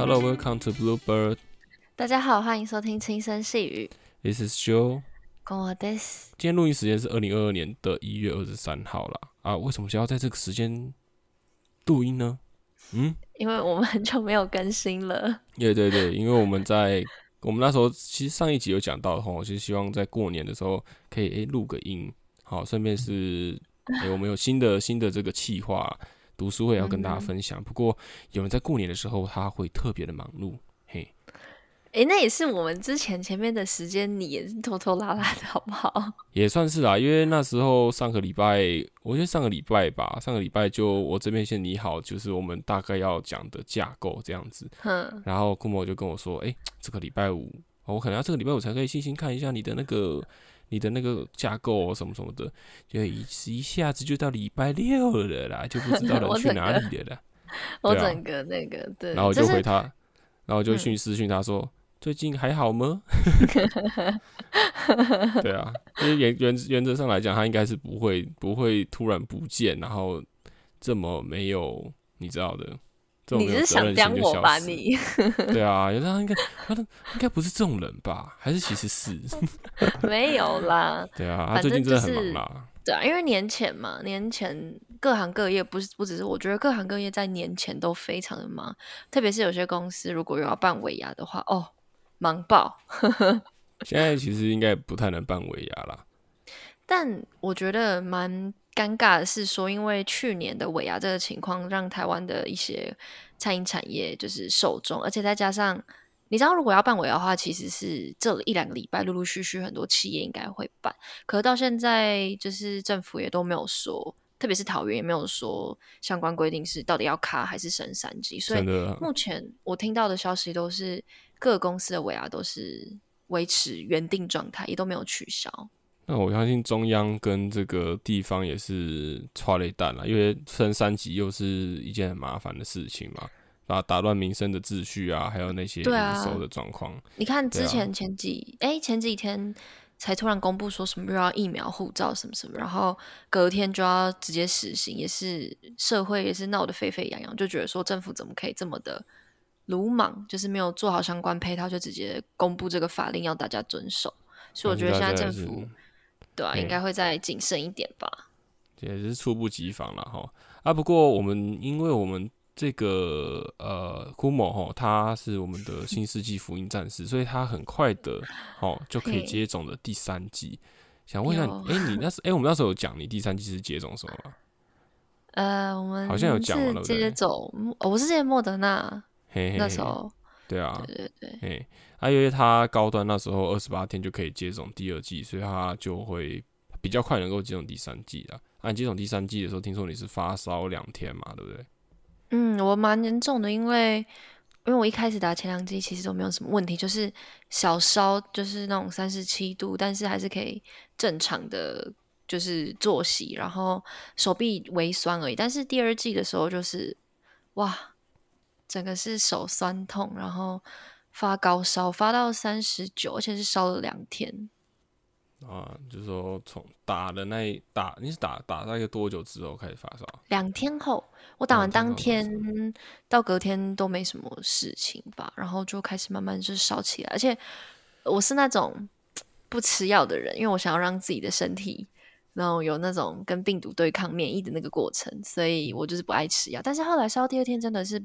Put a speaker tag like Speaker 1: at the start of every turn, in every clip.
Speaker 1: Hello, welcome to Bluebird.
Speaker 2: 大家好，欢迎收听轻声细语。
Speaker 1: This is Joe.
Speaker 2: 跟我 this
Speaker 1: 今天录音时间是二零二二年的一月二十三号啦。啊，为什么需要在这个时间录音呢？嗯，
Speaker 2: 因为我们很久没有更新了。
Speaker 1: 对对对，因为我们在 我们那时候其实上一集有讲到吼，就是希望在过年的时候可以诶录个音，好，顺便是诶我们有新的新的这个企划读书会要跟大家分享。不过有人在过年的时候他会特别的忙碌，嘿，
Speaker 2: 诶，那也是我们之前前面的时间，你也是拖拖拉拉的好不好？
Speaker 1: 也算是啦，因为那时候上个礼拜，我觉得上个礼拜吧，上个礼拜就我这边先拟好，就是我们大概要讲的架构这样子。
Speaker 2: 哼，
Speaker 1: 然后库某就跟我说：“哎、这个礼拜五，哦我可能要这个礼拜五才可以细心看一下你的那个你的那个架构哦，什么什么的。”就一一下子就到礼拜六了啦，就不知道人去哪里了啦。
Speaker 2: 我整个那个对，
Speaker 1: 然后我就
Speaker 2: 就是
Speaker 1: 回他，然后我就
Speaker 2: 嗯
Speaker 1: 讯私讯他说：“最近还好吗？” 对啊，因为原原原则上来讲，他应该是不会不会突然不见，然后这么没有你知道的，
Speaker 2: 你是想刁我吧？你
Speaker 1: 对啊，原则上应该他的应该不是这种人吧？还是其实是？
Speaker 2: 没有啦。
Speaker 1: 对啊，他
Speaker 2: 反
Speaker 1: 最近真的很
Speaker 2: 正就是
Speaker 1: 忙啦。
Speaker 2: 对啊，因为年前嘛，年前各行各业不是不只是我觉得各行各业在年前都非常的忙，特别是有些公司如果有要办尾牙的话，哦，忙爆。
Speaker 1: 现在其实应该不太能办尾牙啦。
Speaker 2: 但我觉得蛮尴尬的是说，因为去年的尾牙这个情况，让台湾的一些餐饮产业就是受众，而且再加上你知道，如果要办尾牙的话，其实是这一两个礼拜陆陆续续很多企业应该会办，可是到现在就是政府也都没有说，特别是桃园也没有说相关规定是到底要卡还是升三级，所以，目前我听到的消息都是各公司的尾牙都是维持原定状态，也都没有取消。
Speaker 1: 那我相信中央跟这个地方也是抓了一弹了，因为升三级又是一件很麻烦的事情嘛，啊，打乱民生的秩序啊，还有那些营收的状况。
Speaker 2: 你看之前前几哎、前几天才突然公布说什么又要疫苗护照什么什么，然后隔天就要直接实行，也是社会也是闹得沸沸扬扬，就觉得说政府怎么可以这么的鲁莽，就是没有做好相关配套就直接公布这个法令要大家遵守，所以我觉得现在政府对啊
Speaker 1: 嗯。
Speaker 2: 应该会再谨慎一点吧。
Speaker 1: 也是猝不及防了哈。啊，不过我们因为我们这个呃库某哈，他是我们的新世纪福音战士，所以他很快的哦就可以接种的第三季。想问一下哎、你那时哎、我们那时候有讲你第三季是接种什么吗？
Speaker 2: 呃，我们
Speaker 1: 好像有讲嘛
Speaker 2: 是
Speaker 1: 对不对？
Speaker 2: 接种，哦我是接莫德纳，
Speaker 1: 嘿嘿嘿，
Speaker 2: 那时候，
Speaker 1: 对啊，
Speaker 2: 对对对，
Speaker 1: 哎，啊，因为他高端那时候二十八天就可以接种第二季，所以他就会比较快能够接种第三季啦。啊，接种第三季的时候，听说你是发烧两天嘛，对不对？
Speaker 2: 嗯，我蛮严重的，因为因为我一开始打前两剂其实都没有什么问题，就是小烧，就是那种三十七度，但是还是可以正常的就是作息，然后手臂微酸而已。但是第二季的时候就是哇，整个是手酸痛，然后发高烧，发到三十九，而且是烧了两天。
Speaker 1: 啊，就是说从打的那一打，你是打打大概多久之后开始发烧？
Speaker 2: 两天后，我打完当
Speaker 1: 天
Speaker 2: 到隔天都没什么事情吧，然后就开始慢慢就是烧起来，而且我是那种不吃药的人，因为我想要让自己的身体，然后有那种跟病毒对抗免疫的那个过程，所以我就是不爱吃药。但是后来烧第二天真的是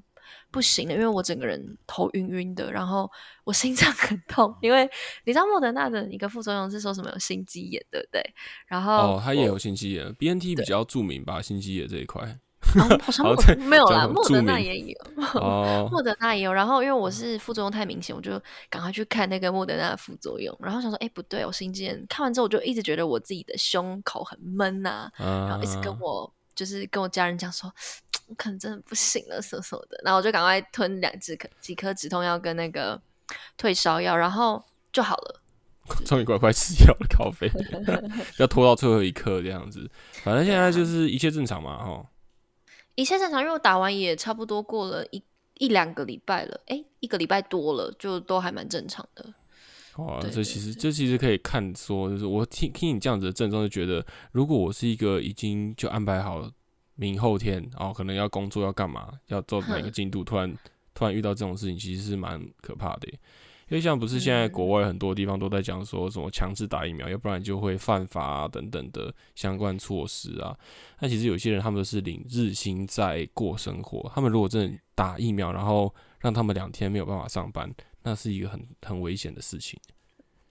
Speaker 2: 不行了，因为我整个人头晕晕的，然后我心脏很痛，因为你知道莫德纳的一个副作用是说什么有心肌炎，对不对？然后
Speaker 1: 哦，他也有心肌炎，BNT 比较著名吧，心肌炎这一块。
Speaker 2: 哦，好 像没有啦，莫德纳也有。
Speaker 1: 哦，
Speaker 2: 莫德纳也有，然后因为我是副作用太明显，我就赶快去看那个莫德纳的副作用，然后想说，哎，不对，我心肌炎。看完之后，我就一直觉得我自己的胸口很闷呐、然
Speaker 1: 然
Speaker 2: 后一直跟我就是跟我家人讲说，我可能真的不行了，什 么什么的。然后我就赶快吞两支颗几颗止痛药跟那个退烧药，然后就好了。
Speaker 1: 终于乖乖吃药了，咖啡，要拖到最后一刻这样子。反正现在就是一切正常嘛，哈。
Speaker 2: 一切正常，因为我打完也差不多过了一一两个礼拜了，哎，一个礼拜多了，就都还蛮正常的。
Speaker 1: 哇，这其实这其实可以看说，就是我听听你这样子的症状，就觉得如果我是一个已经就安排好明后天，然后可能要工作要干嘛，要做哪个
Speaker 2: 哼
Speaker 1: 进度，突然突然遇到这种事情，其实是蛮可怕的。因为像不是现在国外很多地方都在讲说什么强制打疫苗，要不然就会犯法啊等等的相关措施啊。那其实有些人他们是领日薪在过生活，他们如果真的打疫苗，然后让他们两天没有办法上班，那是一个很很危险的事情。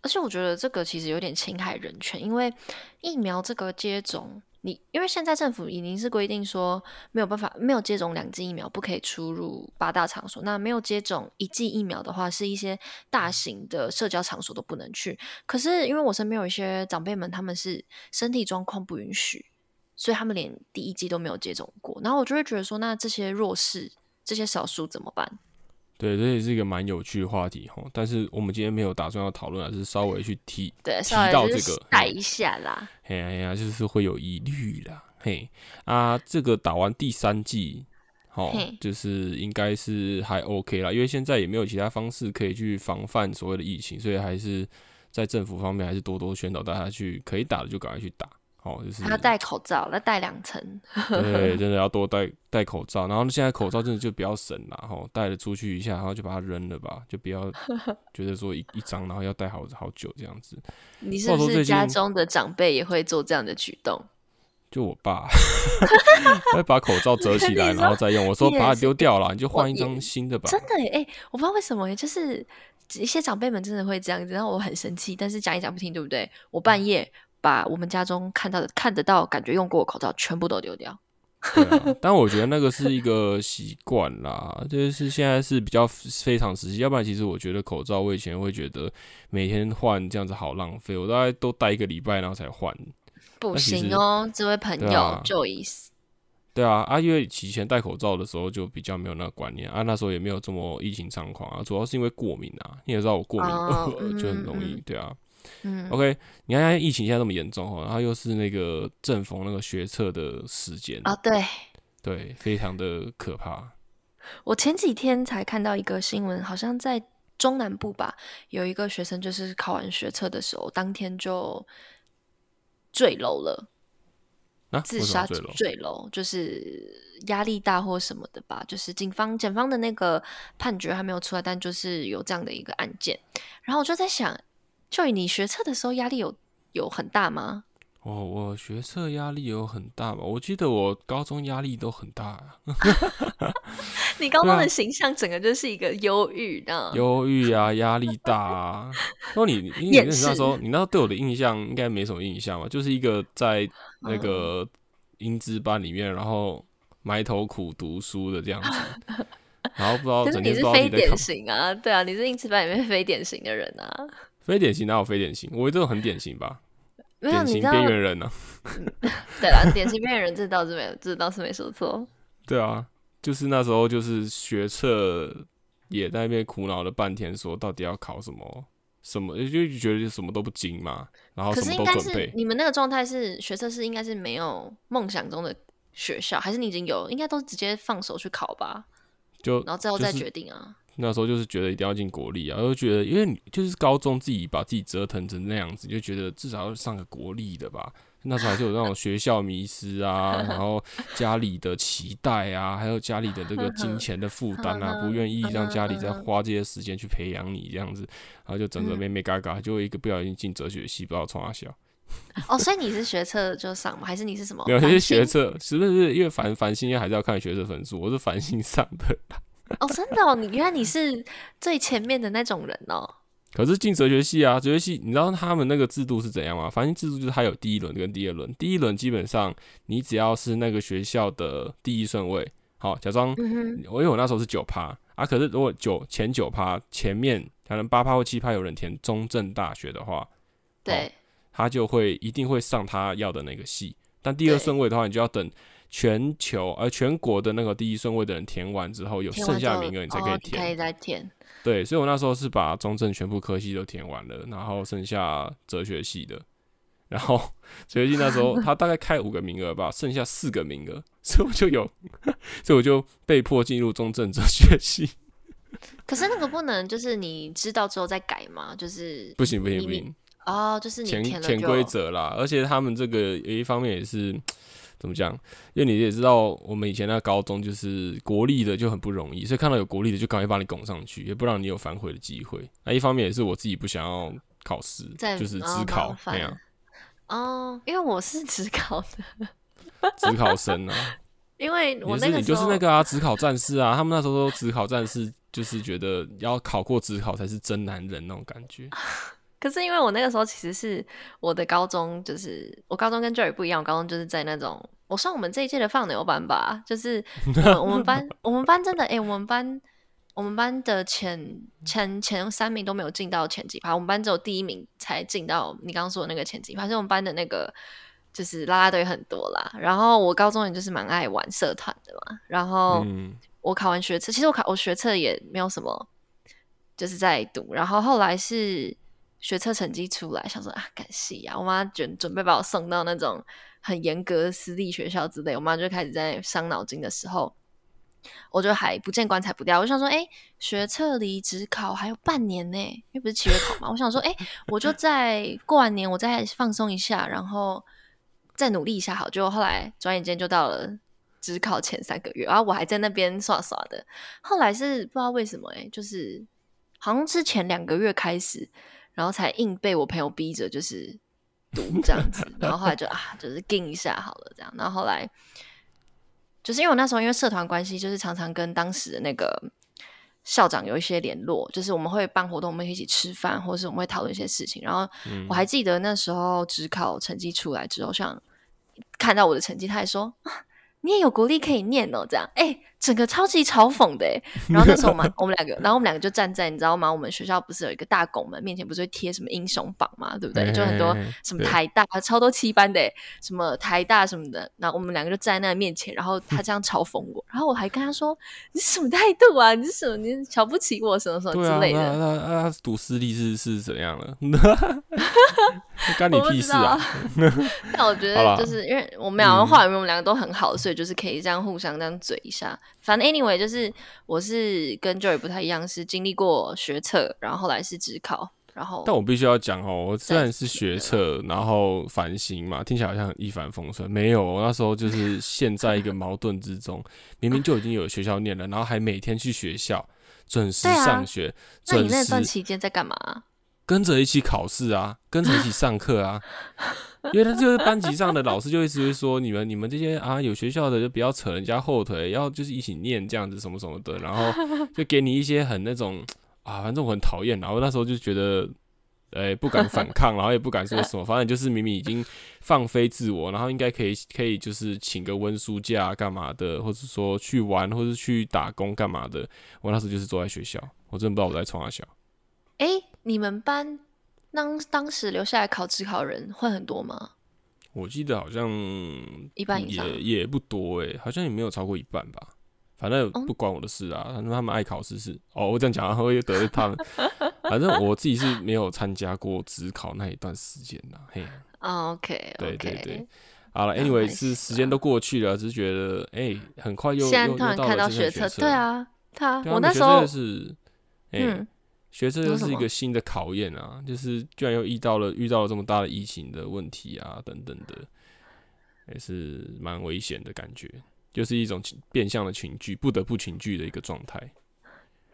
Speaker 2: 而且我觉得这个其实有点侵害人权，因为疫苗这个接种。你因为现在政府已经是规定说没有办法没有接种两剂疫苗不可以出入八大场所，那没有接种一剂疫苗的话，是一些大型的社交场所都不能去。可是因为我身边有一些长辈们，他们是身体状况不允许，所以他们连第一剂都没有接种过。然后我就会觉得说，那这些弱势、这些少数怎么办？
Speaker 1: 对，这也是一个蛮有趣的话题哈。但是我们今天没有打算要讨论，而是稍微去提
Speaker 2: 对
Speaker 1: 提到这个
Speaker 2: 带一下啦。
Speaker 1: 嘿呀呀，就是会有疑虑啦。嘿啊，这个打完第三季，好，就是应该是还 OK 啦，因为现在也没有其他方式可以去防范所谓的疫情，所以还是在政府方面还是多多宣导大家去可以打的就赶快去打。哦，就是
Speaker 2: 他戴口罩，那戴两层。
Speaker 1: 对，真的要多戴戴口罩。然后现在口罩真的就比较省啦，吼，戴了出去一下，然后就把它扔了吧，就不要 觉得说一一张，然后要戴好好久这样子。
Speaker 2: 你是不是家中的长辈也会做这样的举动？
Speaker 1: 就我爸 会把口罩折起来，然后再用。我说把它丢掉了，你就换一张新的吧。
Speaker 2: 真的哎，我不知道为什么，就是一些长辈们真的会这样子，然后我很生气，但是讲也讲不听，对不对？我半夜。把我们家中看到的、看得到、感觉用过的口罩全部都丢掉。
Speaker 1: 对啊但我觉得那个是一个习惯啦，就是现在是比较非常时期。要不然，其实我觉得口罩，我以前会觉得每天换这样子好浪费，我大概都戴一个礼拜然后才换。
Speaker 2: 不行哦，这位朋友，Joyce。
Speaker 1: 对啊，啊，因为以前戴口罩的时候就比较没有那个观念啊，那时候也没有这么疫情猖狂啊，主要是因为过敏啊，你也知道我过敏 就很容易，对啊。嗯，OK，你看，疫情现在那么严重哦，然后又是那个正逢那个学测的时间
Speaker 2: 啊，对，
Speaker 1: 对，非常的可怕。
Speaker 2: 我前几天才看到一个新闻，好像在中南部吧，有一个学生就是考完学测的时候，当天就坠楼了，自杀坠楼，就是压力大或什么的吧。就是警方检方的那个判决还没有出来，但就是有这样的一个案件。然后我就在想。就你学测的时候压力有有很大吗？
Speaker 1: 哦，我学测压力有很大吗？我记得我高中压力都很大。
Speaker 2: 你高中的形象整个就是一个忧郁的，
Speaker 1: 忧郁啊，压力大啊。那你你你那时候你那时候对我的印象应该没什么印象吧？就是一个在那个英资班里面，然后埋头苦读书的这样子，然后不知道整天
Speaker 2: 你是非典型啊？对啊，你是英资班里面非典型的人啊。
Speaker 1: 非典型哪有非典型？我觉得很典型吧，典型边缘人呢。
Speaker 2: 对啦，典型边缘人这倒是没，这倒是没说错。
Speaker 1: 对啊，就是那时候就是学测也在那边苦恼了半天，说到底要考什么什么，就觉得什么都不精嘛。然后什么都准备。
Speaker 2: 你们那个状态是学测是应该是没有梦想中的学校，还是你已经有？应该都直接放手去考吧。
Speaker 1: 就
Speaker 2: 然后最后再决定啊。
Speaker 1: 那时候就是觉得一定要进国立啊，就觉得因为你就是高中自己把自己折腾成那样子，就觉得至少要上个国立的吧。那时候还是有那种学校迷失啊，然后家里的期待啊，还有家里的这个金钱的负担啊，不愿意让家里再花这些时间去培养你这样子，然后就整个妹妹嘎嘎，就一个不小心进哲学系，不知道从哪笑。
Speaker 2: 哦，所以你是学测就上吗？还是你是什么？
Speaker 1: 没有，是学测，是不是？因为繁繁星还是要看学测分数，我是繁星上的。
Speaker 2: 哦，真的哦，你原来你是最前面的那种人哦。
Speaker 1: 可是进哲学系啊，哲学系，你知道他们那个制度是怎样吗？反正制度就是还有第一轮跟第二轮。第一轮基本上你只要是那个学校的第一顺位，好，假装我因为我那时候是九趴啊，可是如果九前九趴前面可能八趴或七趴有人填中正大学的话，
Speaker 2: 对，
Speaker 1: 他就会一定会上他要的那个系。但第二顺位的话，你就要等。全球而全国的那个第一顺位的人填完之后，有剩下名额你才可以填。
Speaker 2: 可以再填。
Speaker 1: 对，所以我那时候是把中正全部科系都填完了，然后剩下哲学系的。然后 哲学系那时候他大概开五个名额吧，剩下四个名额，所以我就有，所以我就被迫进入中正哲学系。
Speaker 2: 可是那个不能就是你知道之后再改吗？就是
Speaker 1: 不行不行不行
Speaker 2: 哦，就是你
Speaker 1: 填填规则啦。而且他们这个有一方面也是。怎么讲？因为你也知道，我们以前那高中就是国立的就很不容易，所以看到有国立的就赶快把你拱上去，也不让你有反悔的机会。那一方面也是我自己不想要考试，就是只考那样。
Speaker 2: 哦，因为我是只考的，
Speaker 1: 只考生啊。
Speaker 2: 因为我那个
Speaker 1: 你就是那个啊，只考战士啊。他们那时候都只考战士，就是觉得要考过只考才是真男人那种感觉。
Speaker 2: 可是因为我那个时候其实是我的高中，就是我高中跟 Joy 不一样，我高中就是在那种我算我们这一届的放牛班吧，就是我们班 我们班真的哎，我们班我们班的前前前三名都没有进到前几排，我们班只有第一名才进到你刚刚说的那个前几排，所以我们班的那个就是啦啦队很多啦。然后我高中也就是蛮爱玩社团的嘛，然后我考完学测，其实我考我学测也没有什么，就是在读，然后后来是。学测成绩出来，想说啊，感谢呀！我妈准准备把我送到那种很严格的私立学校之类，我妈就开始在伤脑筋的时候，我就还不见棺材不掉。我想说，哎，学测离职考还有半年呢，因为不是七月考嘛。我想说，哎，我就在过完年，我再放松一下，然后再努力一下，好。就后来转眼间就到了职考前三个月，然后我还在那边耍耍的。后来是不知道为什么，哎，就是好像是前两个月开始。然后才硬被我朋友逼着，就是读这样子。然后后来就啊，就是定一下好了这样。然后后来就是因为我那时候因为社团关系，就是常常跟当时的那个校长有一些联络，就是我们会办活动，我们一起吃饭，或者是我们会讨论一些事情。然后我还记得那时候只考成绩出来之后，像看到我的成绩，他还说。你也有国力可以念哦，这样哎，整个超级嘲讽的哎。然后那时候我们我们两个，然后我们两个就站在你知道吗？我们学校不是有一个大拱门面前，不是会贴什么英雄榜嘛，对不对？就很多什么台大超多七班的，什么台大什么的。然后我们两个就站在那面前，然后他这样嘲讽我，然后我还跟他说：“你什么态度啊？你是什么？你瞧不起我什么什么之类的？”
Speaker 1: 那那那读私立是是怎样了？干你屁事啊！
Speaker 2: 但我觉得就是因为我们两个话，我们两个都很好，所以就是可以这样互相这样嘴一下。反正 anyway，就是我是跟 Joy 不太一样，是经历过学测，然后后来是职考，然后
Speaker 1: 但我必须要讲哦，我虽然是学测，然后繁星嘛，听起来好像一帆风顺，没有，我那时候就是陷在一个矛盾之中，明明就已经有学校念了，然后还每天去学校准时上学。
Speaker 2: 那你那段期间在干嘛？
Speaker 1: 跟着一起考试啊，跟着一起上课啊，因为他就是 班级上的老师就一直会说你们你们这些啊有学校的就不要扯人家后腿，要就是一起念这样子什么什么的，然后就给你一些很那种啊，反正我很讨厌，然后那时候就觉得，哎不敢反抗，然后也不敢说什么，反正就是明明已经放飞自我，然后应该可以可以就是请个温书假干嘛的，或者说去玩或者去打工干嘛的，我那时候就是坐在学校，我真的不知道我在冲啥笑。
Speaker 2: 哎，你们班当当时留下来考职考人会很多吗？
Speaker 1: 我记得好像
Speaker 2: 一半以上，
Speaker 1: 也也不多哎，好像也没有超过一半吧。反正不关我的事啊，反正他们爱考试是哦。我这样讲会得罪他们。反正我自己是没有参加过职考那一段时间的。嘿
Speaker 2: ，OK，
Speaker 1: 对对对，好了，Anyway 是时间都过去了，只是觉得哎，很快又
Speaker 2: 现在突然看到学测，对啊，他我那时候
Speaker 1: 是嗯。学车又是一个新的考验啊，就是居然又遇到了遇到了这么大的疫情的问题啊，等等的，也是蛮危险的感觉，就是一种变相的群聚，不得不群聚的一个状态。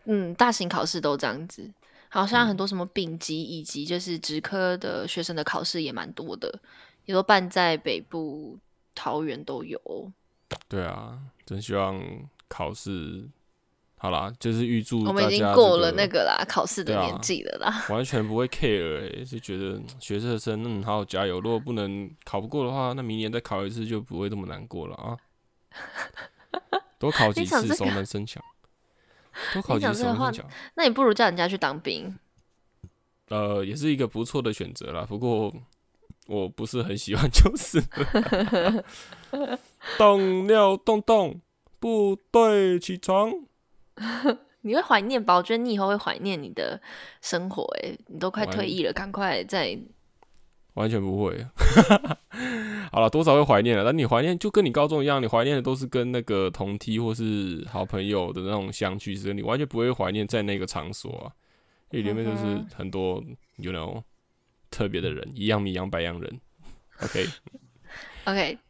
Speaker 2: 嗯，大型考试都这样子，好像很多什么丙级以及就是职科的学生的考试也蛮多的，也都办在北部桃园都有。
Speaker 1: 对啊，真希望考试。好啦，就是预祝
Speaker 2: 我们已经过了那个啦，考试的年纪了啦，
Speaker 1: 完全不会 care 哎，就觉得学测生嗯，好好加油。如果不能考不过的话，那明年再考一次就不会这么难过了啊。多考几次熟能生巧，多考几次熟能生巧。
Speaker 2: 那你不如叫人家去当兵。
Speaker 1: 呃，也是一个不错的选择啦。不过我不是很喜欢，就是。动尿动动，部队起床。
Speaker 2: 你会怀念吧？我觉得你以后会怀念你的生活。哎，你都快退役了，赶快再……
Speaker 1: 完全不会。好了，多少会怀念了。但你怀念就跟你高中一样，你怀念的都是跟那个同梯或是好朋友的那种相聚时，你完全不会怀念在那个场所啊，因为里面就是很多，you know，特别的人，一样米养百样人。OK，OK。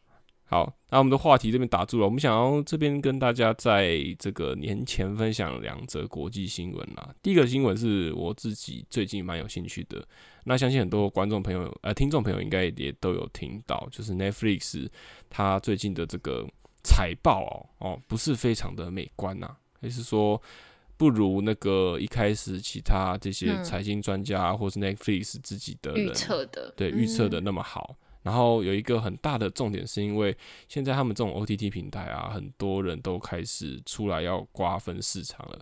Speaker 1: 好，那我们的话题这边打住了。我们想要这边跟大家在这个年前分享两则国际新闻啦。第一个新闻是我自己最近蛮有兴趣的，那相信很多观众朋友、呃听众朋友应该也都有听到，就是 Netflix 它最近的这个财报哦哦不是非常的美观呐，还是说不如那个一开始其他这些财经专家或是 Netflix 自己的
Speaker 2: 预测的，
Speaker 1: 对预测的那么好。然后有一个很大的重点，是因为现在他们这种 OTT 平台啊，很多人都开始出来要瓜分市场了。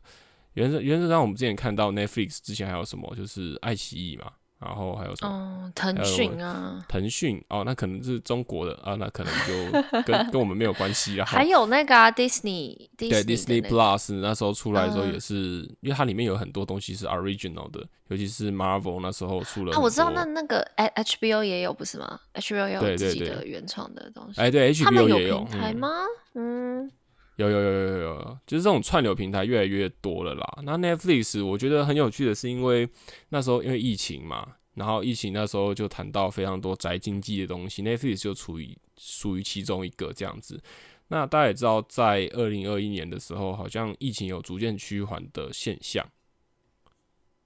Speaker 1: 原则原则上，我们之前看到 Netflix 之前还有什么，就是爱奇艺嘛。然后还有什么？
Speaker 2: 哦，腾讯啊，
Speaker 1: 腾讯哦，那可能是中国的啊，那可能就跟 跟我们没有关系啊。
Speaker 2: 还有那个 Disney，
Speaker 1: 对 Disney Plus 那时候出来的时候也是，因为它里面有很多东西是 original 的，尤其是 Marvel 那时候出了。啊，
Speaker 2: 我知道，那那个 HBO 也有不是吗？HBO 有自己的原创的东西。
Speaker 1: 哎，对，HBO 也
Speaker 2: 有平台吗？嗯，
Speaker 1: 有有有有有有，就是这种串流平台越来越多了啦。那 Netflix 我觉得很有趣的是，因为那时候因为疫情嘛。然后疫情那时候就谈到非常多宅经济的东西，Netflix 就处于属于其中一个这样子。那大家也知道，在二零二一年的时候，好像疫情有逐渐趋缓的现象，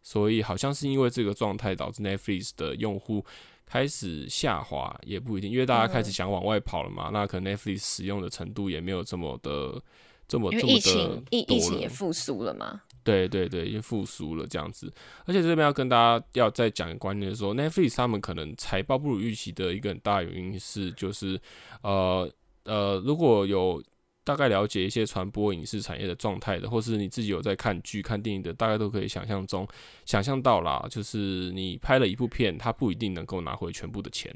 Speaker 1: 所以好像是因为这个状态导致 Netflix 的用户开始下滑，也不一定，因为大家开始想往外跑了嘛。那可能 Netflix 使用的程度也没有这么的这么这么的疫
Speaker 2: 情疫疫情也复苏了嘛。
Speaker 1: 对对对，已经复苏了这样子，而且这边要跟大家要再讲一个观念的时候，Netflix 他们可能财报不如预期的一个很大原因是，就是呃呃，如果有大概了解一些传播影视产业的状态的，或是你自己有在看剧、看电影的，大概都可以想象中想象到啦，就是你拍了一部片，它不一定能够拿回全部的钱，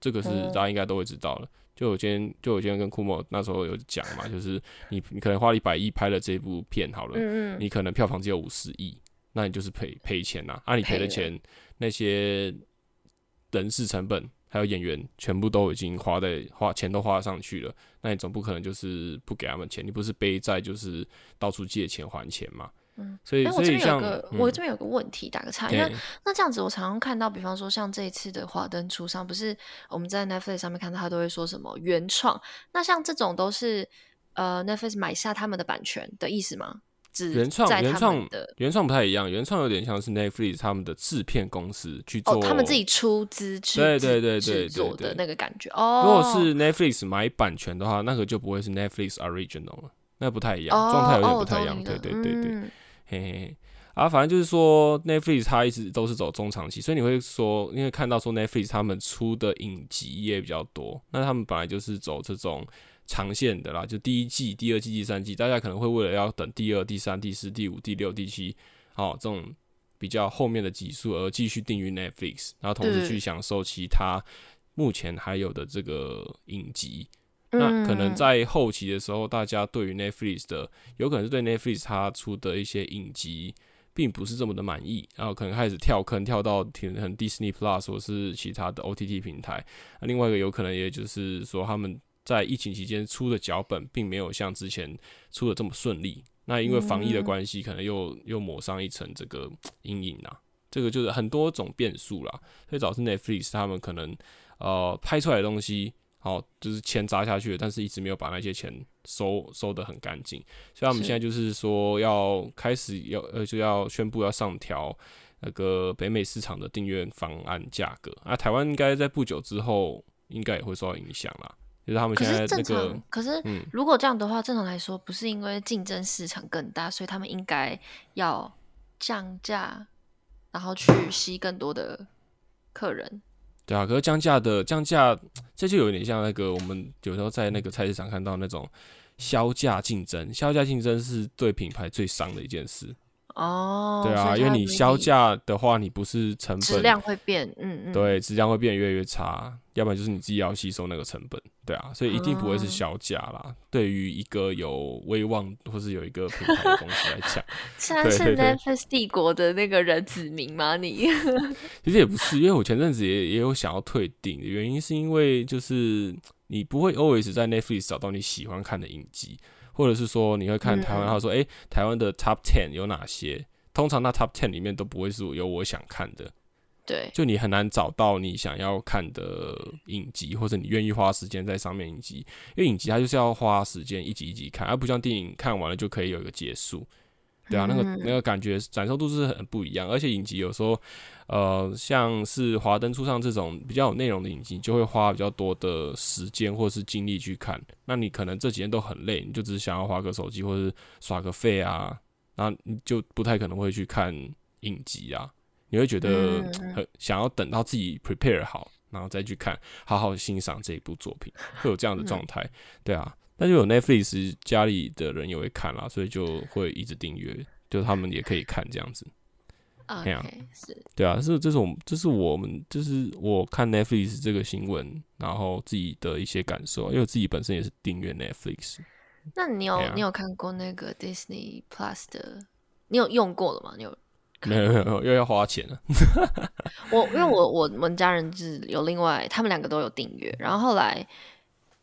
Speaker 1: 这个是大家应该都会知道了。就我今天，就我今天跟库莫那时候有讲嘛，就是你你可能花了一百亿拍了这部片好了，你可能票房只有五十亿，那你就是赔赔钱呐。啊，你赔的钱，那些人事成本还有演员全部都已经花在花钱都花上去了，那你总不可能就是不给他们钱，你不是背债就是到处借钱还钱嘛。嗯，所以
Speaker 2: 我这边有个，我这边有个问题，打个岔。那那这样子，我常常看到，比方说像这一次的华灯初上，不是我们在 Netflix 上面看到，他都会说什么原创。那像这种都是呃 Netflix 买下他们的版权的意思吗？
Speaker 1: 原创原创的原创不太一样，原创有点像是 Netflix 他们的制片公司去做，
Speaker 2: 他们自己出资去
Speaker 1: 对对对对
Speaker 2: 做的那个感觉。哦，
Speaker 1: 如果是 Netflix 买版权的话，那个就不会是 Netflix Original 了，那不太一样，状态有点不太一样。对对对对。嘿嘿，啊，反正就是说，Netflix 它一直都是走中长期，所以你会说，因为看到说 Netflix 他们出的影集也比较多，那他们本来就是走这种长线的啦，就第一季、第二季、第三季，大家可能会为了要等第二、第三、第四、第五、第六、第七，哦，这种比较后面的集数而继续订阅 Netflix，然后同时去享受其他目前还有的这个影集。那可能在后期的时候，大家对于 Netflix 的，有可能是对 Netflix 它出的一些影集，并不是这么的满意，然后可能开始跳坑，跳到挺很 Disney Plus 或是其他的 OTT 平台。那另外一个有可能，也就是说他们在疫情期间出的脚本，并没有像之前出的这么顺利。那因为防疫的关系，可能又又抹上一层这个阴影啊。这个就是很多种变数啦，所以导致 Netflix 他们可能呃拍出来的东西。好，就是钱砸下去，但是一直没有把那些钱收收的很干净，所以他们现在就是说要开始要呃就要宣布要上调那个北美市场的订阅方案价格啊，台湾应该在不久之后应该也会受到影响啦。就是他们现在那个，
Speaker 2: 可是如果这样的话，正常来说不是因为竞争市场更大，所以他们应该要降价，然后去吸更多的客人。
Speaker 1: 对啊，可是降价的降价，这就有点像那个我们有时候在那个菜市场看到那种销价竞争，销价竞争是对品牌最伤的一件事。
Speaker 2: 哦，
Speaker 1: 对啊，因为你销价的话，你不是成本
Speaker 2: 质量会变，嗯嗯，
Speaker 1: 对，质量会变越来越差，要不然就是你自己要吸收那个成本，对啊，所以一定不会是销价啦。对于一个有威望或是有一个品牌的公司来讲，
Speaker 2: 现在是 Netflix 帝国的那个人子民吗？你
Speaker 1: 其实也不是，因为我前阵子也也有想要退订的原因，是因为就是你不会 always 在 Netflix 找到你喜欢看的影集。或者是说你会看台湾，他说：“哎，台湾的 Top Ten 有哪些？通常那 Top Ten 里面都不会是有我想看的。
Speaker 2: 对，
Speaker 1: 就你很难找到你想要看的影集，或者你愿意花时间在上面影集，因为影集它就是要花时间一集一集看，而不像电影看完了就可以有一个结束。对啊，那个那个感觉感受度是很不一样，而且影集有时候，呃，像是华灯初上这种比较有内容的影集，就会花比较多的时间或是精力去看。那你可能这几天都很累，你就只是想要划个手机或者耍个废啊，然后你就不太可能会去看影集啊。你会觉得很想要等到自己 prepare 好，然后再去看，好好欣赏这一部作品，会有这样的状态。对啊。那就有 Netflix，家里的人也会看啦，所以就会一直订阅，就他们也可以看这样子。
Speaker 2: OK，是，
Speaker 1: 对啊，是这是我们，这是我们，就是我看 Netflix 这个新闻，然后自己的一些感受，因为我自己本身也是订阅 Netflix。
Speaker 2: 那你有你有看过那个 Disney Plus 的？你有用过了吗？你有？
Speaker 1: 没有没有，又要花钱了。
Speaker 2: 我因为我我们家人是有另外，他们两个都有订阅，然后后来。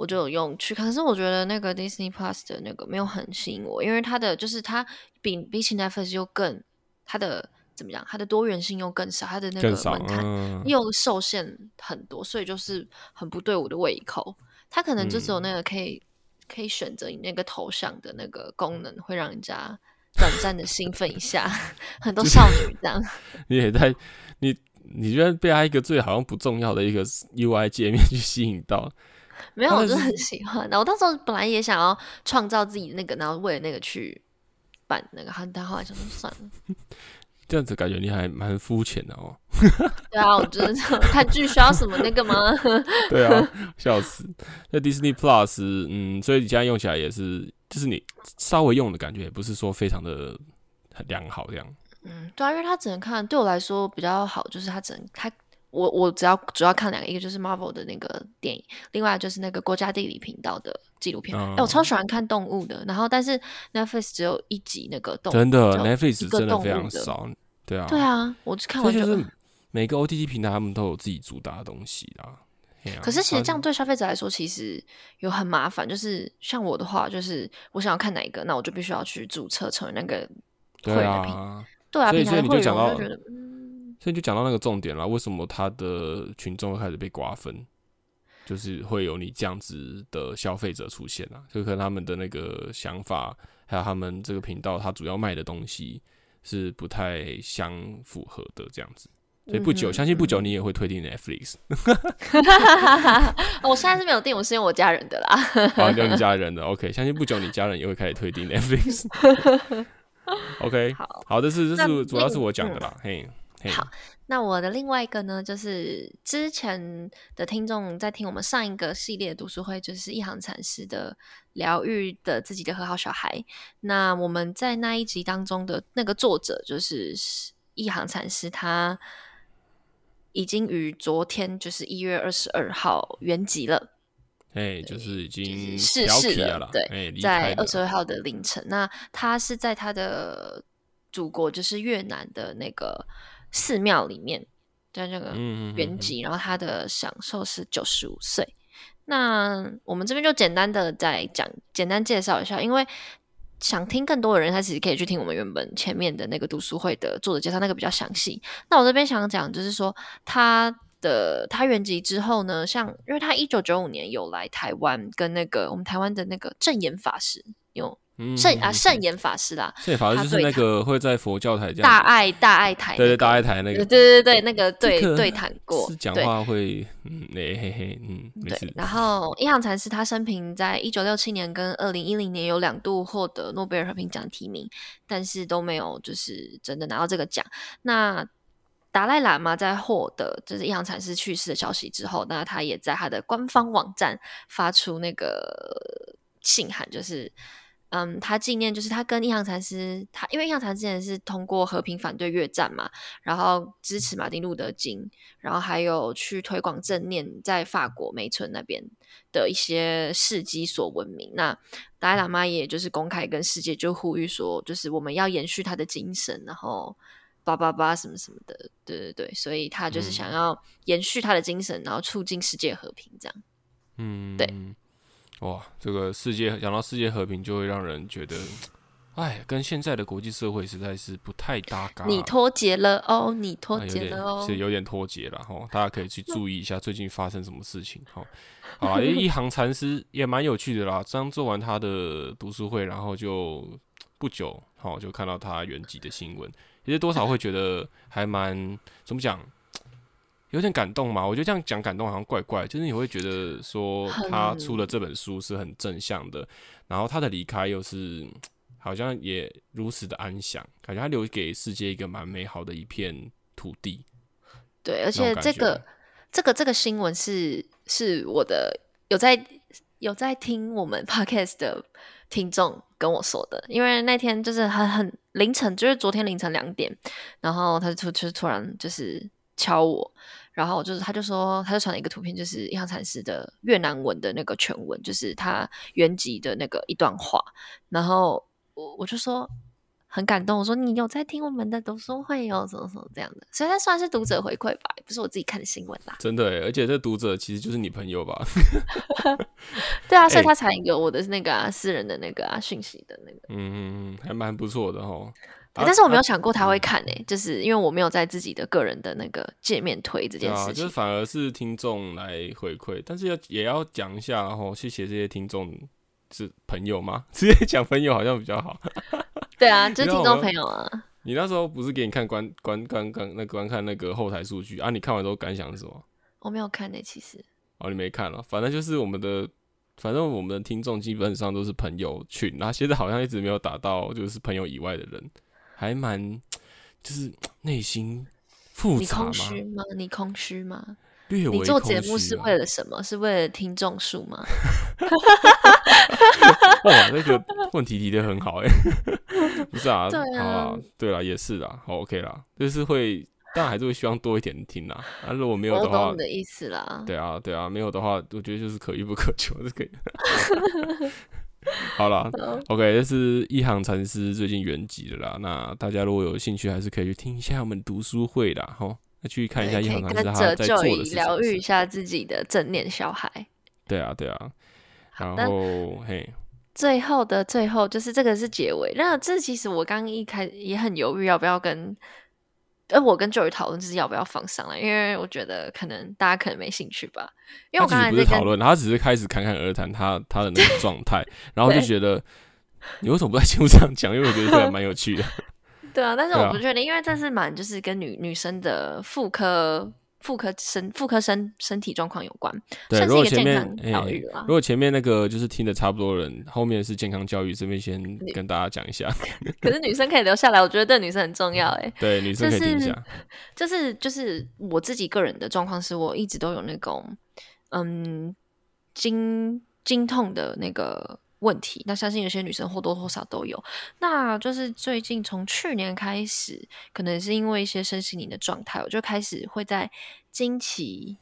Speaker 2: 我就有用去看，可是我觉得那个 Disney Plus 的那个没有很吸引我，因为它的就是它比比起 Netflix 又更它的怎么样，它的多元性又更少，它的那个门槛又受限很多，所以就是很不对我的胃口。它可能就只有那个可以可以选择你那个头像的那个功能，会让人家短暂的兴奋一下，很多少女这样。
Speaker 1: 你也在你你觉得被他一个最好像不重要的一个 UI 界面去吸引到？
Speaker 2: 没有，我就很喜欢。然后我到时候本来也想要创造自己那个，然后为了那个去办那个，但后来想说算了。
Speaker 1: 这样子感觉你还蛮肤浅的哦。
Speaker 2: 对啊，我觉得看剧需要什么那个吗？
Speaker 1: 对啊，笑死。那 Disney Plus，嗯，所以你现在用起来也是，就是你稍微用的感觉，也不是说非常的很良好这样。
Speaker 2: 嗯，对啊，因为它只能看，对我来说比较好，就是它只能它。我我只要主要看两个，一个就是 Marvel 的那个电影，另外就是那个国家地理频道的纪录片。哎，我超喜欢看动物的。然后，但是 Netflix 只有一集那个动物，
Speaker 1: 真的 Netflix 真的非常少。对啊，
Speaker 2: 对啊，我看完
Speaker 1: 就是每个 OTT 平台他们都有自己主打的东西啦。
Speaker 2: 可是其实这样对消费者来说，其实有很麻烦。就是像我的话，就是我想要看哪一个，那我就必须要去注册成为那个会员平对啊，
Speaker 1: 所以所以你
Speaker 2: 就
Speaker 1: 讲到。
Speaker 2: 嗯
Speaker 1: 所以就讲到那个重点了，为什么他的群众开始被瓜分，就是会有你这样子的消费者出现啊？就可能他们的那个想法，还有他们这个频道，它主要卖的东西是不太相符合的这样子。所以不久，相信不久你也会推订 Netflix。
Speaker 2: 我现在是没有订，我是用我家人的啦。
Speaker 1: 好，用你家人的 OK，相信不久你家人也会开始推订 Netflix。OK，好，好，这是这是主要是我讲的啦，嘿。
Speaker 2: 好，那我的另外一个呢，就是之前的听众在听我们上一个系列读书会，就是一行禅师的疗愈的自己的和好小孩。那我们在那一集当中的那个作者就是一行禅师，他已经于昨天就是一月二十二号圆寂了。
Speaker 1: 哎，就是已经
Speaker 2: 逝世
Speaker 1: 了，
Speaker 2: 对，在二十二号的凌晨。那他是在他的祖国，就是越南的那个。寺庙里面，在这个原籍，然后他的享受是九十五岁。那我们这边就简单的再讲，简单介绍一下，因为想听更多的人，他其实可以去听我们原本前面的那个读书会的作者介绍，那个比较详细。那我这边想讲，就是说他的他原籍之后呢，像因为他一九九五年有来台湾，跟那个我们台湾的那个正言法师有。圣啊，圣严法师啦，
Speaker 1: 圣严法师就是那个会在佛教台这样
Speaker 2: 大爱大爱台，
Speaker 1: 对对大爱台那个，
Speaker 2: 对对对那个对对谈过，
Speaker 1: 讲话会嗯嘿嘿嗯，
Speaker 2: 对。然后印行禅师他生平在一九六七年跟二零一零年有两度获得诺贝尔和平奖提名，但是都没有就是真的拿到这个奖。那达赖喇嘛在获得就是印行禅师去世的消息之后，那他也在他的官方网站发出那个信函，就是。嗯，他纪念就是他跟印航禅师，他因为印航禅之前是通过和平反对越战嘛，然后支持马丁路德金，然后还有去推广正念，在法国梅村那边的一些事迹所闻名。那达赖喇嘛也就是公开跟世界就呼吁说，就是我们要延续他的精神，然后叭叭叭什么什么的，对对对，所以他就是想要延续他的精神，然后促进世界和平这样。
Speaker 1: 嗯，
Speaker 2: 对。
Speaker 1: 哇，这个世界讲到世界和平，就会让人觉得哎，跟现在的国际社会实在是不太搭嘎。
Speaker 2: 你脱节了哦，你脱节了哦
Speaker 1: 是。有点脱节了哈，大家可以去注意一下最近发生什么事情哈。好啦，一 行禅师也蛮有趣的啦。刚做完他的读书会，然后就不久，好就看到他原籍的新闻，其实多少会觉得还蛮怎么讲，有点感动嘛。我觉得这样讲感动好像怪怪，就是你会觉得说他出了这本书是很正向的，然后他的离开又是 好像也如此的安详，感觉他留给世界一个蛮美好的一片土地。
Speaker 2: 对，而且这个这个这个新闻是是我的有在有在听我们 podcast 的听众跟我说的，因为那天就是很很凌晨，就是昨天凌晨两点，然后他就突就是突然就是敲我，然后就是他就说他就传了一个图片，就是一行禅师的越南文的那个全文，就是他原籍的那个一段话，然后我我就说很感动，我说你有在听我们的读书会哦，什么什么这样的，所以他算是读者回馈吧，也不是我自己看的新闻啦。
Speaker 1: 真的欸，而且这读者其实就是你朋友吧？
Speaker 2: 对啊，所以
Speaker 1: 哎
Speaker 2: 他才有我的那个、啊、私人的那个啊讯息的那个。
Speaker 1: 嗯，还蛮不错的哈。啊
Speaker 2: 但是我没有
Speaker 1: 啊
Speaker 2: 想过他会看诶、就是因为我没有在自己的个人的那个界面推这
Speaker 1: 对啊，就是。反而是听众来回馈，但是要也要讲一下，然后谢谢这些听众是朋友吗？直接讲朋友好像比较好。
Speaker 2: 对啊，就是听众朋友啊。
Speaker 1: 你那时候不是给你看观观观观那观看那个后台数据啊？你看完之后感想是什么？
Speaker 2: 我没有看诶、其实
Speaker 1: 哦，你没看了，反正就是我们的，反正我们的听众基本上都是朋友群，然后现在好像一直没有打到就是朋友以外的人，还蛮就是 内心复
Speaker 2: 你空虚吗？你空虚吗？你做
Speaker 1: 空
Speaker 2: 节目是为了什么？是为了听众数吗？
Speaker 1: 哇，那个问题提的很好哎、不是啊，
Speaker 2: 对啊
Speaker 1: 好啊，对啦，也是啦，好 OK 啦，就是会，当然还是会希望多一点人听啦，啊，如果没有
Speaker 2: 我
Speaker 1: 的话
Speaker 2: 懂你，的意思啦。
Speaker 1: 对啊，对啊，没有的话，我觉得就是可遇不可求，这个。好了 o k 这是一行禅师最近原集的啦。那大家如果有兴趣，还是可以去听一下我们读书会啦，吼，那去看一下一行禅师他在做的是什
Speaker 2: 疗愈一下自己的正念小孩。
Speaker 1: 对啊，对啊。然
Speaker 2: 的
Speaker 1: 后嘿，
Speaker 2: 最后的最后，就是这个是结尾。那这其实我刚一开也很犹豫要不要跟，呃，我跟 Joy 讨论就是要不要放上来，因为我觉得可能大家可能没兴趣吧。因为我刚才
Speaker 1: 不是讨论，他只是开始侃侃而谈他他的那个状态，然后就觉得你为什么不在节目上讲？因为我觉得这还蛮有趣的。
Speaker 2: 对啊，但是我不确定，因为这是蛮就是跟女女生的妇科妇科身妇科身身体状况有关，
Speaker 1: 对，
Speaker 2: 算是一个健
Speaker 1: 如果前面
Speaker 2: 康
Speaker 1: 哎
Speaker 2: 教育啦
Speaker 1: 如。果前面那个就是听的差不多的人，后面是健康教育，这边先跟大家讲一下。
Speaker 2: 可是女生可以留下来，我觉得对女生很重要哎。
Speaker 1: 对，女生可以听一
Speaker 2: 就是
Speaker 1: 下。
Speaker 2: 就是就是我自己个人的状况是我一直都有那种嗯经经痛的那个问题，那相信有些女生或多或少都有。那就是最近从去年开始，可能是因为一些身心灵的状态，我就开始会在经期。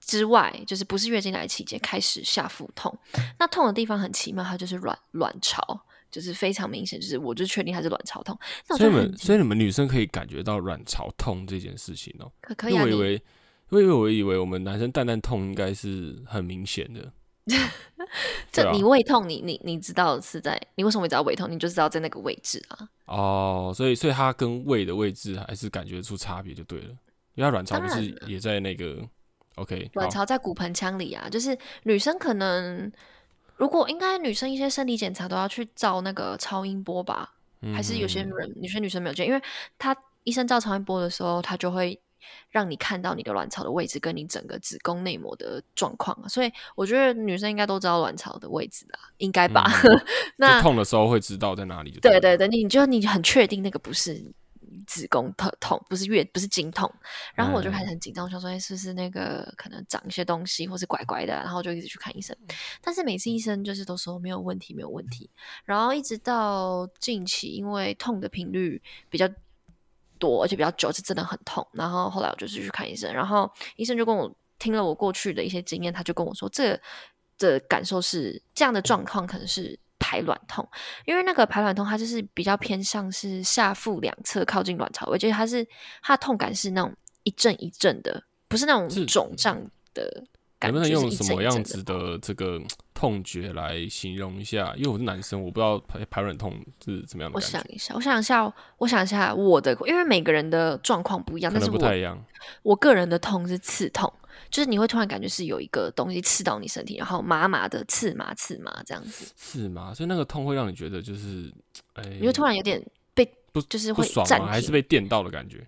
Speaker 2: 之外，就是不是月经来期间开始下腹痛，那痛的地方很奇妙，它就是卵卵巢，就是非常明显，就是我就确定它是卵巢痛。那
Speaker 1: 所以你们所以你们女生可以感觉到卵巢痛这件事情哦、
Speaker 2: 可可以啊，我
Speaker 1: 以为我以为我以为我们男生蛋蛋痛应该是很明显的。
Speaker 2: 这你胃痛，你你你知道是在你为什么会知道胃痛？你就知道在那个位置啊。
Speaker 1: 哦，所以所以它跟胃的位置还是感觉出差别就对了，因为它卵巢不是也在那个 OK
Speaker 2: 卵巢在骨盆腔里啊，就是女生可能如果应该女生一些生理检查都要去照那个超音波吧，还是有些
Speaker 1: 嗯
Speaker 2: 人有些女生没有见，因为她医生照超音波的时候，她就会让你看到你的卵巢的位置跟你整个子宫内膜的状况啊，所以我觉得女生应该都知道卵巢的位置啦，应该吧？
Speaker 1: 就
Speaker 2: 那
Speaker 1: 痛的时候会知道在哪里
Speaker 2: 对对对，你就你很确定那个不是子宫疼痛，不是月不是经痛，然后我就开始很紧张，我想说，哎，是不是那个可能长一些东西，或是怪怪的，然后就一直去看医生，但是每次医生就是都说没有问题，没有问题，然后一直到近期，因为痛的频率比较。多而且比较久，是真的很痛。然后后来我就是去看医生，然后医生就跟我听了我过去的一些经验，他就跟我说，这个的感受是这样的状况，可能是排卵痛。因为那个排卵痛，它就是比较偏向是下腹两侧靠近卵巢位，就是它是它的痛感是那种一阵一阵的，不是那种肿胀的感觉。
Speaker 1: 能不能用
Speaker 2: 是
Speaker 1: 什么样子的这个痛觉来形容一下？因为我是男生，我不知道排排卵痛是怎么样的
Speaker 2: 我，想一下，我想一下，我想一下我的，因为每个人的状况不一样，但是
Speaker 1: 不太一样。
Speaker 2: 我个人的痛是刺痛，就是你会突然感觉是有一个东西刺到你身体，然后麻麻的刺麻刺麻这样子，
Speaker 1: 刺麻？所以那个痛会让你觉得就是，哎、
Speaker 2: 你会突然有点被
Speaker 1: 不
Speaker 2: 就是会
Speaker 1: 不爽吗？还是被电到的感觉？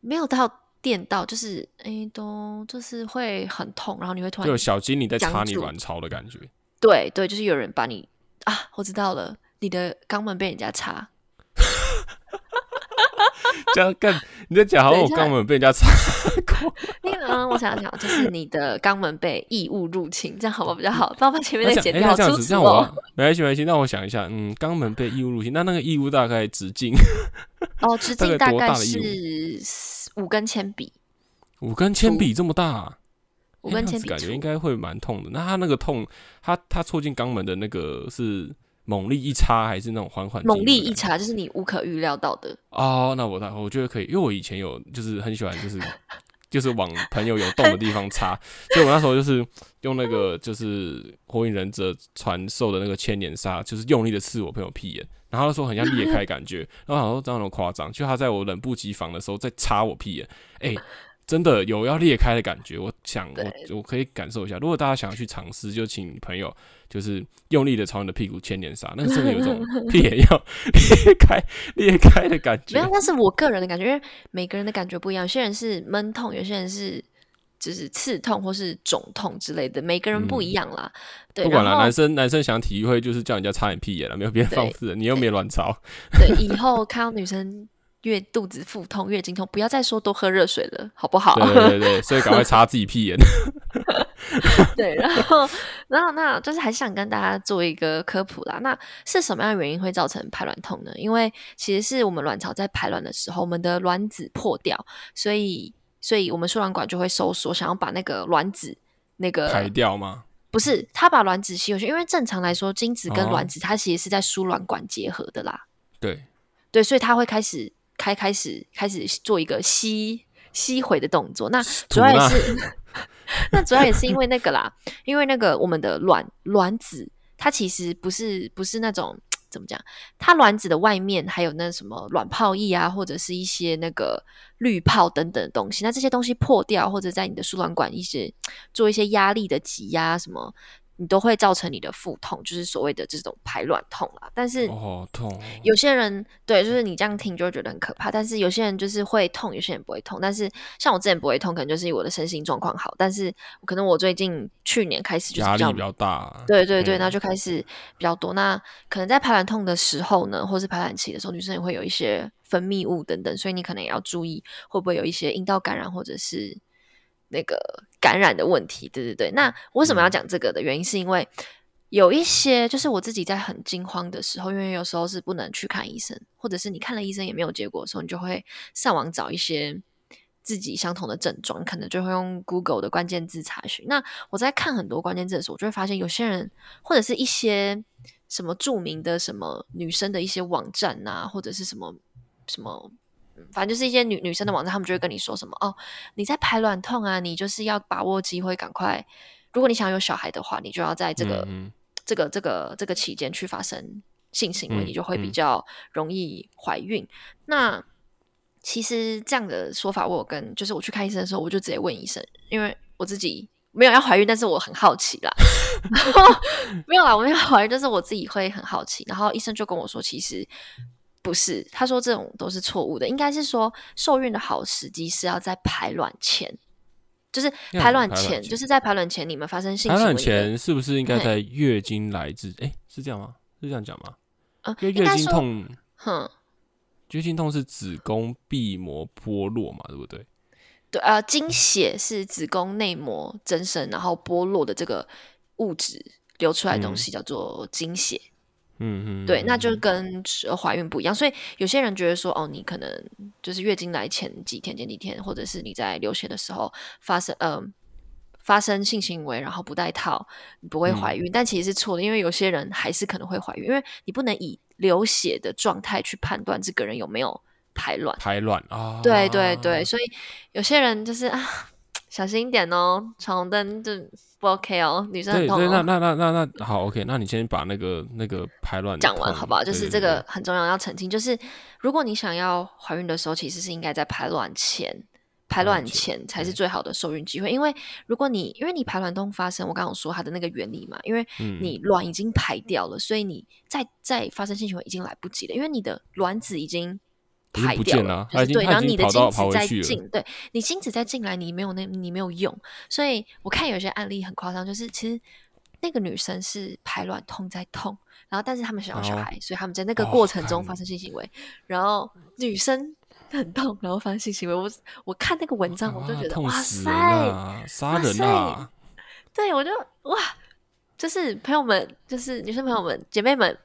Speaker 2: 没有到电到，就是哎都就是会很痛，然后你会突然
Speaker 1: 就有小精灵在插你卵巢的感觉。
Speaker 2: 对对，就是有人把你啊，我知道了，你的肛门被人家插，
Speaker 1: 这样干，你在讲好像我肛门被人家插。过，
Speaker 2: 那个嗯，我想想，就是你的肛门被异物入侵，这样好不好？比较好？帮我把前面
Speaker 1: 那这样哎，
Speaker 2: 那剪掉，
Speaker 1: 那这样子，这样我没关系没关系，那我想一下，嗯，肛门被异物入侵，那那个异物大概直径
Speaker 2: 哦，直径大概是四五根铅笔，
Speaker 1: 五根铅笔这么大、
Speaker 2: 五
Speaker 1: 哎那样子感觉
Speaker 2: 根铅笔粗
Speaker 1: 应该会蛮痛的。那他那个痛，他他戳进肛门的那个是猛力一插，还是那种缓缓
Speaker 2: 猛？力一插，就是你无可预料到的。
Speaker 1: 哦，那我大我觉得可以，因为我以前有就是很喜欢就是 就是往朋友有洞的地方插，所以我那时候就是用那个就是火影忍者传授的那个千年杀，就是用力的刺我朋友屁眼，然后他说很像裂开感觉，然后我想说这样那么夸张，就他在我冷不及防的时候在插我屁眼，哎、真的有要裂开的感觉，我想我我可以感受一下。如果大家想要去尝试，就请朋友就是用力的朝你的屁股千年杀，那真的有种屁眼要 裂开裂开的感觉
Speaker 2: 没有，。那是我个人的感觉，因为每个人的感觉不一样，有些人是闷痛，有些人是就是刺痛或是肿痛之类的，每个人不一样啦。对，
Speaker 1: 嗯不管了，男生男生想体会就是叫人家擦眼屁眼了，没有别人
Speaker 2: 对
Speaker 1: 放肆，你又没卵巢。
Speaker 2: 对，以 后看到女生越肚子腹痛、月经痛，不要再说多喝热水了，好不好？
Speaker 1: 对对对对，所以赶快擦自己屁眼。
Speaker 2: 对，然后，然后那就是还是想跟大家做一个科普啦。那是什么样的原因会造成排卵痛呢？因为其实是我们卵巢在排卵的时候，我们的卵子破掉，所以，所以我们输卵管就会收缩，想要把那个卵子那个
Speaker 1: 排
Speaker 2: 个
Speaker 1: 掉吗？
Speaker 2: 不是，它把卵子吸回去，因为正常来说，精子跟
Speaker 1: 哦
Speaker 2: 卵子它其实是在输卵管结合的啦。
Speaker 1: 对，
Speaker 2: 对，所以它会开始开开始开始做一个吸吸回的动作。那主要也是，那主要也是因为那个啦，因为那个我们的卵卵子，它其实不是不是那种怎么讲，它卵子的外面还有那什么卵泡液啊，或者是一些那个滤泡等等的东西。那这些东西破掉，或者在你的输卵管一些做一些压力的挤压什么。你都会造成你的腹痛，就是所谓的这种排卵痛啦。但是
Speaker 1: 哦痛哦，
Speaker 2: 有些人对，就是你这样听就会觉得很可怕，但是有些人就是会痛，有些人不会痛。但是像我之前不会痛，可能就是我的身心状况好，但是可能我最近去年开始就
Speaker 1: 压力比较大。
Speaker 2: 对对对，
Speaker 1: 嗯
Speaker 2: 那就开始比较多。那可能在排卵痛的时候呢，或是排卵期的时候，女生也会有一些分泌物等等，所以你可能也要注意会不会有一些阴道感染或者是那个感染的问题。对对对。那为什么要讲这个的原因，是因为有一些就是我自己在很惊慌的时候，因为有时候是不能去看医生，或者是你看了医生也没有结果的时候，你就会上网找一些。自己相同的症状，可能就会用 Google 的关键字查询。那我在看很多关键字的时候，我就会发现有些人或者是一些什么著名的什么女生的一些网站啊，或者是什么什么，嗯反正就是一些女女生的网站，他们就会跟你说什么哦，你在排卵痛啊，你就是要把握机会，赶快。如果你想有小孩的话，你就要在这个、这个这个这个期间去发生性行为，
Speaker 1: 嗯
Speaker 2: 你就会比
Speaker 1: 嗯
Speaker 2: 较容易怀孕。那其实这样的说法，我有跟就是我去看医生的时候，我就直接问医生，因为我自己没有要怀孕，但是我很好奇啦。然后没有啦，我没有怀孕，但是我自己会很好奇。然后医生就跟我说，其实不是，他说这种都是错误的，应该是说受孕的好时机是要在排卵前。就是排卵前，
Speaker 1: 前
Speaker 2: 就是在排卵前你们发生性
Speaker 1: 排卵
Speaker 2: 行为的
Speaker 1: 前是不是应该在月经来之？哎，是这样吗？是这样讲吗？
Speaker 2: 啊，
Speaker 1: 因为月经痛，
Speaker 2: 哼，
Speaker 1: 月经痛是子宫壁膜剥落嘛，对不对？
Speaker 2: 对，呃，经血是子宫内膜增生，然后剥落的这个物质流出来的东
Speaker 1: 嗯
Speaker 2: 西叫做经血。
Speaker 1: 嗯嗯嗯，
Speaker 2: 对，那
Speaker 1: 嗯
Speaker 2: 就跟呃怀孕不一样。所以有些人觉得说，哦，你可能就是月经来前几天、前几天，或者是你在流血的时候发生，呃，发生性行为，然后不戴套，你不会
Speaker 1: 嗯
Speaker 2: 怀孕。但其实是错的，因为有些人还是可能会怀孕，因为你不能以流血的状态去判断这个人有没有排卵。
Speaker 1: 排卵啊，
Speaker 2: 对对对，所以有些人就是啊，小心一点哦，闯红灯就不 OK 哦，女生很痛
Speaker 1: 对对，那
Speaker 2: 哦。
Speaker 1: 那那那那好，OK，那你先把那个那个排卵
Speaker 2: 讲完好不好？就是这个很重要，要澄清。就是如果你想要怀孕的时候，其实是应该在排卵前，排卵
Speaker 1: 卵前
Speaker 2: 前才是最好的受孕机会。因为如果你因为你排卵痛发生，我刚刚有说它的那个原理嘛，因为
Speaker 1: 嗯
Speaker 2: 你卵已经排掉了，所以你再再发生性行为已经来不及了，因为你的卵子已经。排掉了
Speaker 1: 不见了，
Speaker 2: 就是对，然后你的精子再
Speaker 1: 跑回去了，
Speaker 2: 进，对你精子再进来，你没有那，你没有用，所以我看有些案例很夸张，就是其实那个女生是排卵痛在痛，然后但是他们想要小
Speaker 1: 哦
Speaker 2: 孩，所以他们在那个
Speaker 1: 哦
Speaker 2: 过程中发生性行为，然后女生很痛，然后发生性行为。我我看那个文章，我就
Speaker 1: 啊
Speaker 2: 觉得哇塞，
Speaker 1: 啊，杀人啊！
Speaker 2: 对我就哇，就是朋友们，就是女生朋友们、姐妹们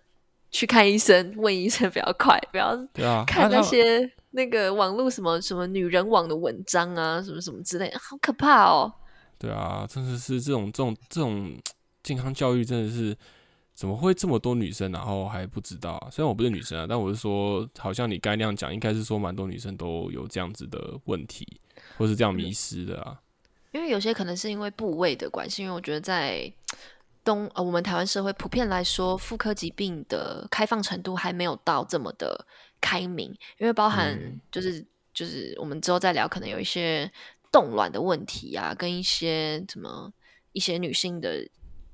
Speaker 2: 去看医生，问医生比较快，不要
Speaker 1: 对啊，
Speaker 2: 看那些那个网络什么什么女人网的文章啊，什么什么之类的，好可怕哦。
Speaker 1: 对啊，真的是这种这种这种健康教育，真的是怎么会这么多女生，然后还不知道啊？虽然我不是女生啊，但我是说，好像你该那样讲，应该是说蛮多女生都有这样子的问题，或是这样迷失的啊。
Speaker 2: 因为有些可能是因为部位的关系，因为我觉得在东呃我们台湾社会普遍来说，妇科疾病的开放程度还没有到这么的开明，因为包含
Speaker 1: 嗯
Speaker 2: 就是、就是我们之后再聊，可能有一些冻卵的问题啊，跟一些什么一些女性的。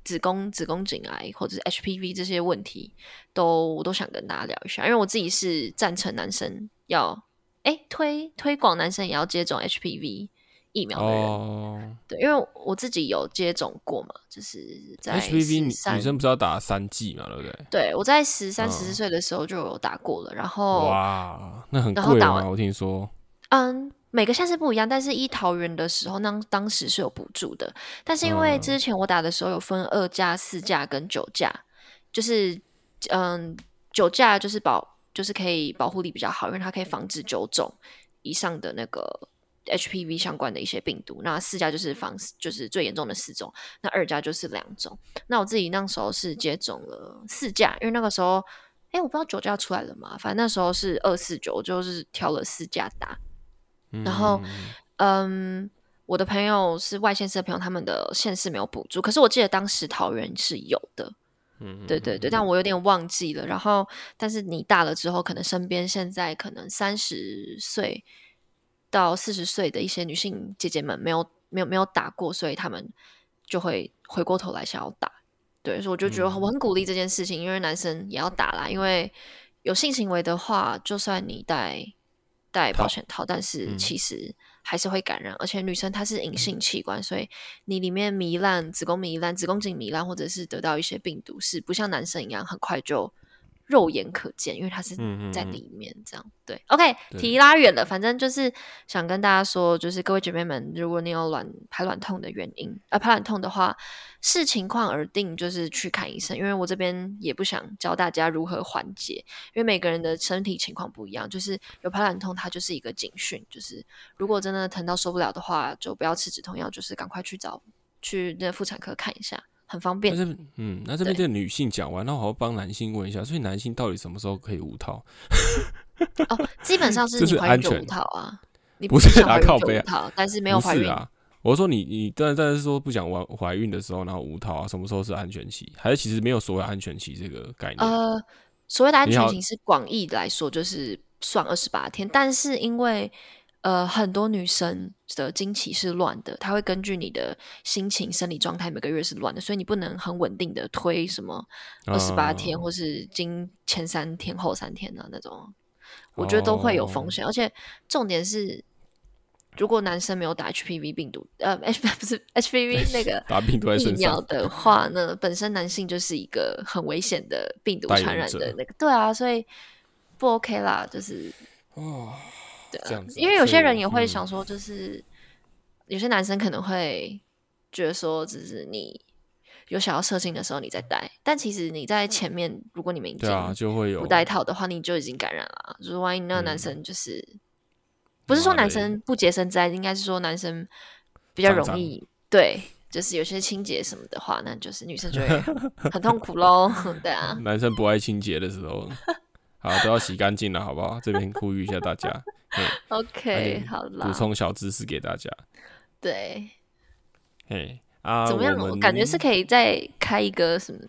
Speaker 2: 子宫、子宫颈癌或者是 HPV 这些问题，都我都想跟大家聊一下，因为我自己是赞成男生要哎推推广男生也要接种 HPV 疫苗的人，
Speaker 1: 哦
Speaker 2: 对，因为我自己有接种过嘛，就是在
Speaker 1: ，HPV 女
Speaker 2: 13
Speaker 1: 女生不是要打三剂嘛，对不对？
Speaker 2: 对我在十三、
Speaker 1: 嗯
Speaker 2: 十四岁的时候就有打过了，然后
Speaker 1: 哇，那很贵吗？我听说。
Speaker 2: 嗯，每个县市不一样，但是一桃园的时候，当当时是有补助的，但是因为
Speaker 1: 嗯
Speaker 2: 之前我打的时候有分二价、四价跟九价，就是嗯，九价就是保就是可以保护力比较好，因为它可以防止九种以上的那个 HPV 相关的一些病毒。那四价就是防就是最严重的四种，那二价就是两种。那我自己那时候是接种了四价，因为那个时候。哎，我不知道九价出来了嘛？反正那时候是二四九，我就是挑了四价打。然后嗯，我的朋友是外县市的朋友，他们的县市没有补助，可是我记得当时桃园是有的。
Speaker 1: 嗯，
Speaker 2: 对对对，但我有点忘记了。然后，但是你大了之后，可能身边现在可能三十岁到四十岁的一些女性姐姐们没有没有没有打过，所以他们就会回过头来想要打。对，所以我就觉得
Speaker 1: 嗯
Speaker 2: 我很鼓励这件事情，因为男生也要打啦。因为有性行为的话，就算你戴戴保险套，但是
Speaker 1: 嗯
Speaker 2: 其实还是会感染。而且女生她是隐性器官，所以你里面糜烂、子宫糜烂、子宫颈糜烂，或者是得到一些病毒，是不像男生一样很快就肉眼可见，因为它是在里面这样。对，OK，
Speaker 1: 对
Speaker 2: 题拉远了，反正就是想跟大家说，就是各位姐妹们，如果你有卵排卵痛的原因，呃，排卵痛的话，视情况而定，就是去看医生。因为我这边也不想教大家如何缓解，因为每个人的身体情况不一样。就是有排卵痛，它就是一个警讯，就是如果真的疼到受不了的话，就不要吃止痛药，就是赶快去找去那妇产科看一下，很方便
Speaker 1: 那。这边嗯，那这边这个女性讲完，那我好帮男性问一下，所以男性到底什么时候可以无套？
Speaker 2: 哦，基本上是你怀孕就无
Speaker 1: 是安全
Speaker 2: 套啊，你
Speaker 1: 不是
Speaker 2: 想怀孕
Speaker 1: 啊靠背
Speaker 2: 套，但是没有怀孕。
Speaker 1: 是啊，我说你你当然当然是说不想怀怀孕的时候，然后无套啊，什么时候是安全期？还是其实没有所谓安全期这个概念？
Speaker 2: 呃，所谓的安全期是广义来说就是算二十八天，但是因为呃很多女生的经期是乱的，她会根据你的心情、生理状态每个月是乱的，所以你不能很稳定的推什么二十八天、
Speaker 1: 哦
Speaker 2: 或是经前三天后三天的那种，我觉得都会有
Speaker 1: 哦
Speaker 2: 风险，而且重点是。如果男生没有打 HPV 病毒，呃，H 不是 HPV 那个
Speaker 1: 打病毒
Speaker 2: 疫，苗的话呢，本身男性就是一个很危险的病毒传染的那个，对啊，所以不 OK 啦，就是
Speaker 1: 哦，
Speaker 2: 对啊
Speaker 1: 这样子啊
Speaker 2: 因为有些人也会
Speaker 1: 嗯
Speaker 2: 想说，就是、有些男生可能会觉得说，只是你有想要射精的时候你再戴，但其实你在前面，如果你们已
Speaker 1: 对啊，就会有
Speaker 2: 不戴套的话，你就已经感染了啊。就是万一那个男
Speaker 1: 嗯
Speaker 2: 生就是、不是说男生不洁身自爱，应该是说男生比较容易对，就是有些清洁什么的话，那就是女生就会 很痛苦喽。对啊，
Speaker 1: 男生不爱清洁的时候，好都要洗干净了，好不好？这边呼吁一下大家，对
Speaker 2: OK，好啦
Speaker 1: 补，充小知识给大家。
Speaker 2: 对，
Speaker 1: 嘿啊，
Speaker 2: 怎么样？
Speaker 1: 我
Speaker 2: 感觉是可以再开一个什么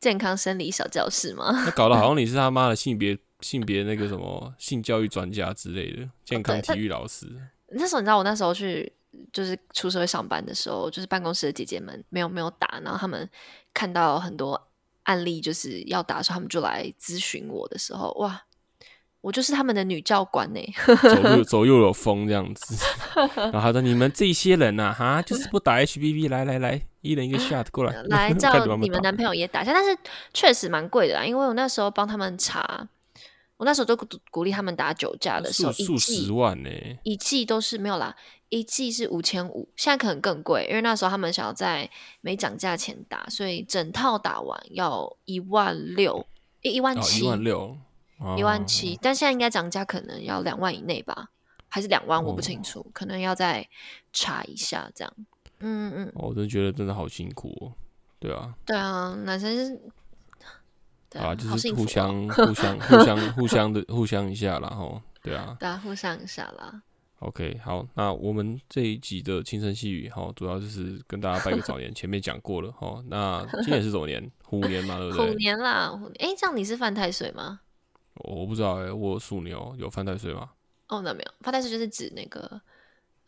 Speaker 2: 健康生理小教室吗？
Speaker 1: 那搞得好像你是他妈的性别性别那个什么性教育专家之类的，健康体育老师。
Speaker 2: 那时候你知道，我那时候去就是出社会上班的时候，就是办公室的姐姐们没有没有打，然后他们看到很多案例就是要打的时候，他们就来咨询我的时候，哇，我就是他们的女教官呢、
Speaker 1: 走又 走又有风这样子，然后他说：“你们这些人呐、哈，就是不打 HPV，来来来，一人一个 shot 过来，
Speaker 2: 来
Speaker 1: 看
Speaker 2: 叫你们男朋友也打一下，但是确实蛮贵的啦，因为我那时候帮他们查，我那时候都鼓鼓励他们打酒驾的时候，
Speaker 1: 数十万呢、
Speaker 2: 一季都是没有啦，一季是五千五，现在可能更贵，因为那时候他们想要在没涨价前打，所以整套打完要一万六，一一万
Speaker 1: 哦，
Speaker 2: 七，
Speaker 1: 一万六，
Speaker 2: 一万
Speaker 1: 哦
Speaker 2: 七，但现在应该涨价可能要两万以内吧，还是两万，我不
Speaker 1: 哦
Speaker 2: 清楚，可能要再查一下这样。嗯嗯，
Speaker 1: 哦我真的觉得真的好辛苦哦。对啊，
Speaker 2: 对啊，男生是，对
Speaker 1: 啊，
Speaker 2: 啊，
Speaker 1: 就是互相、互相、互相、互相的互相一下啦，吼，对啊。
Speaker 2: 对啊，互相一下啦。
Speaker 1: OK，好，那我们这一集的轻声细语，哈，主要就是跟大家拜个早年，前面讲过了，哈。那今年是什么年？虎年嘛，对不
Speaker 2: 虎？年啦，虎年，哎，这样你是犯太岁吗？
Speaker 1: 我不知道哎、我属牛有犯太岁吗？
Speaker 2: 哦，那没有，犯太岁就是指那个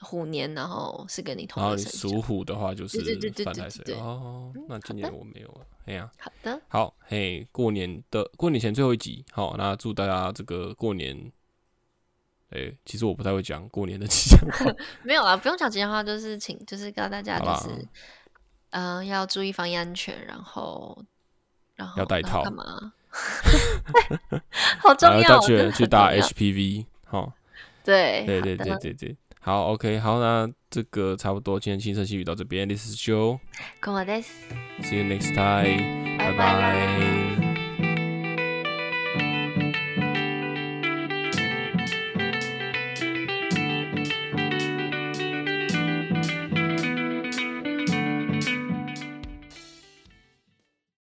Speaker 2: 虎年，然后是跟你同
Speaker 1: 然后属虎的话就是犯太岁哦。那今年我没有了，哎呀、
Speaker 2: 好的，
Speaker 1: 好，嘿，过年的过年前最后一集，好，那祝大家这个过年，哎、其实我不太会讲过年的 吉祥话，
Speaker 2: 没有啦，不用讲吉祥话，就是请，就是告诉大家，就是，嗯、要注意防疫安全，然后，然后
Speaker 1: 要戴套
Speaker 2: 干嘛？好重要，
Speaker 1: 大
Speaker 2: 真的很
Speaker 1: 去去打 HPV，好，
Speaker 2: 对
Speaker 1: 对对对对对，好，OK，好，那这个差不多，今天轻声细语到这边，This is Joe，See
Speaker 2: 跟我的
Speaker 1: you next time，
Speaker 2: 拜
Speaker 1: 拜。